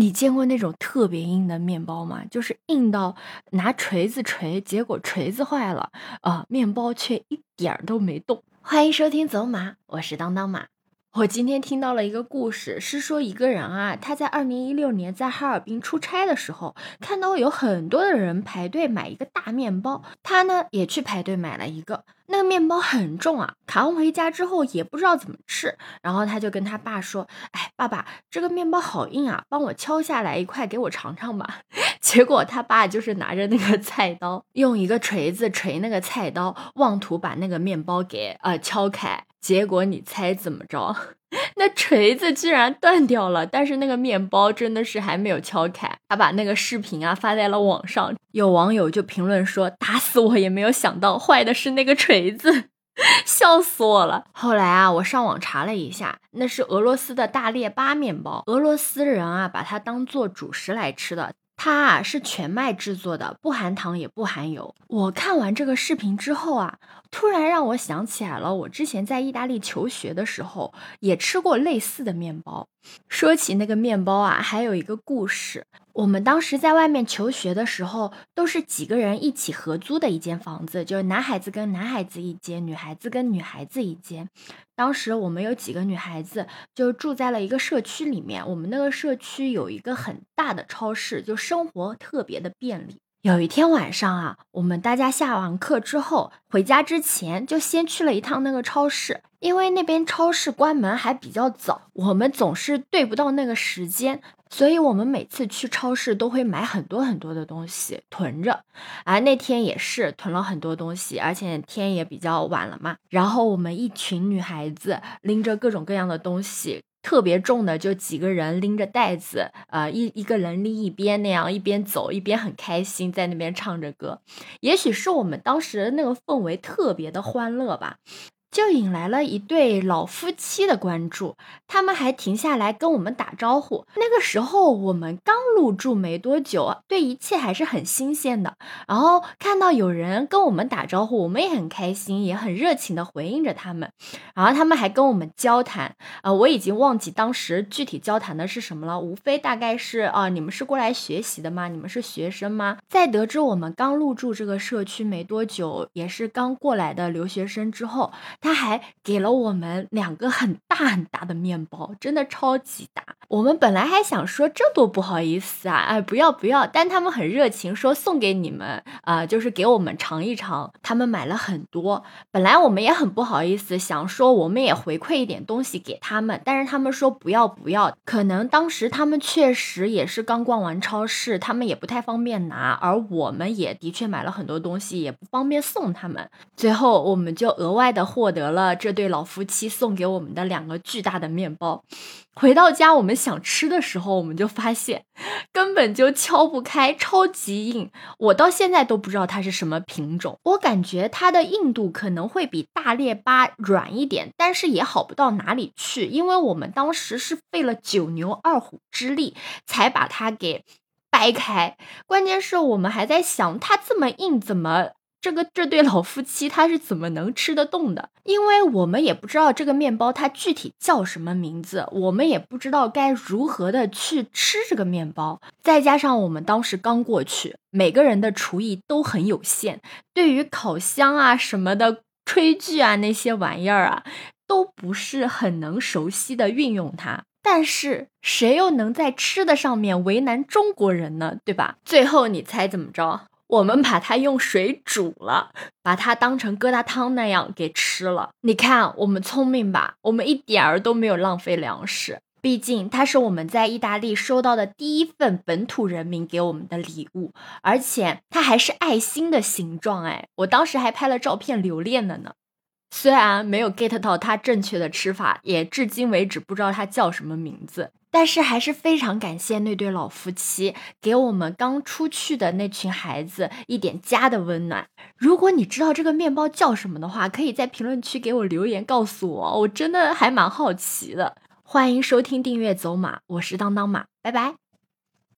你见过那种特别硬的面包吗？就是硬到拿锤子锤，结果锤子坏了，啊，面包却一点儿都没动。欢迎收听走马，我是当当马。我今天听到了一个故事，是说一个人啊，他在二零一六年在哈尔滨出差的时候，看到有很多的人排队买一个大面包，他呢也去排队买了一个。那个面包很重啊，扛回家之后也不知道怎么吃，然后他就跟他爸说：“哎，爸爸，这个面包好硬啊，帮我敲下来一块给我尝尝吧。”结果他爸就是拿着那个菜刀，用一个锤子锤那个菜刀，妄图把那个面包给呃敲开。结果你猜怎么着？那锤子居然断掉了，但是那个面包真的是还没有敲开。他把那个视频啊发在了网上，有网友就评论说：“打死我也没有想到坏的是那个锤子，笑死我了。”后来啊，我上网查了一下，那是俄罗斯的大列巴面包，俄罗斯人啊把它当做主食来吃的。它啊是全麦制作的，不含糖也不含油。我看完这个视频之后啊，突然让我想起来了，我之前在意大利求学的时候也吃过类似的面包。说起那个面包啊，还有一个故事。我们当时在外面求学的时候，都是几个人一起合租的一间房子，就是男孩子跟男孩子一间，女孩子跟女孩子一间。当时我们有几个女孩子就住在了一个社区里面，我们那个社区有一个很大的超市，就生活特别的便利。有一天晚上啊，我们大家下完课之后回家之前，就先去了一趟那个超市，因为那边超市关门还比较早，我们总是对不到那个时间，所以我们每次去超市都会买很多很多的东西囤着。而那天也是囤了很多东西，而且天也比较晚了嘛，然后我们一群女孩子拎着各种各样的东西。特别重的，就几个人拎着袋子，呃，一一个人拎一边，那样一边走一边很开心，在那边唱着歌。也许是我们当时那个氛围特别的欢乐吧。就引来了一对老夫妻的关注，他们还停下来跟我们打招呼。那个时候我们刚入住没多久，对一切还是很新鲜的。然后看到有人跟我们打招呼，我们也很开心，也很热情的回应着他们。然后他们还跟我们交谈，呃，我已经忘记当时具体交谈的是什么了，无非大概是啊，你们是过来学习的吗？你们是学生吗？在得知我们刚入住这个社区没多久，也是刚过来的留学生之后。他还给了我们两个很大很大的面包，真的超级大。我们本来还想说这多不好意思啊，哎，不要不要，但他们很热情，说送给你们，啊，就是给我们尝一尝。他们买了很多，本来我们也很不好意思，想说我们也回馈一点东西给他们，但是他们说不要不要，可能当时他们确实也是刚逛完超市，他们也不太方便拿，而我们也的确买了很多东西，也不方便送他们。最后我们就额外的获得了这对老夫妻送给我们的两个巨大的面包。回到家，我们想吃的时候，我们就发现根本就敲不开，超级硬。我到现在都不知道它是什么品种。我感觉它的硬度可能会比大列巴软一点，但是也好不到哪里去。因为我们当时是费了九牛二虎之力才把它给掰开。关键是我们还在想，它这么硬，怎么？这个这对老夫妻他是怎么能吃得动的？因为我们也不知道这个面包它具体叫什么名字，我们也不知道该如何的去吃这个面包。再加上我们当时刚过去，每个人的厨艺都很有限，对于烤箱啊什么的、炊具啊那些玩意儿啊，都不是很能熟悉的运用它。但是谁又能在吃的上面为难中国人呢？对吧？最后你猜怎么着？我们把它用水煮了，把它当成疙瘩汤那样给吃了。你看，我们聪明吧？我们一点儿都没有浪费粮食。毕竟它是我们在意大利收到的第一份本土人民给我们的礼物，而且它还是爱心的形状。哎，我当时还拍了照片留恋了呢。虽然没有 get 到它正确的吃法，也至今为止不知道它叫什么名字。但是还是非常感谢那对老夫妻给我们刚出去的那群孩子一点家的温暖。如果你知道这个面包叫什么的话，可以在评论区给我留言告诉我，我真的还蛮好奇的。欢迎收听订阅走马，我是当当马，拜拜。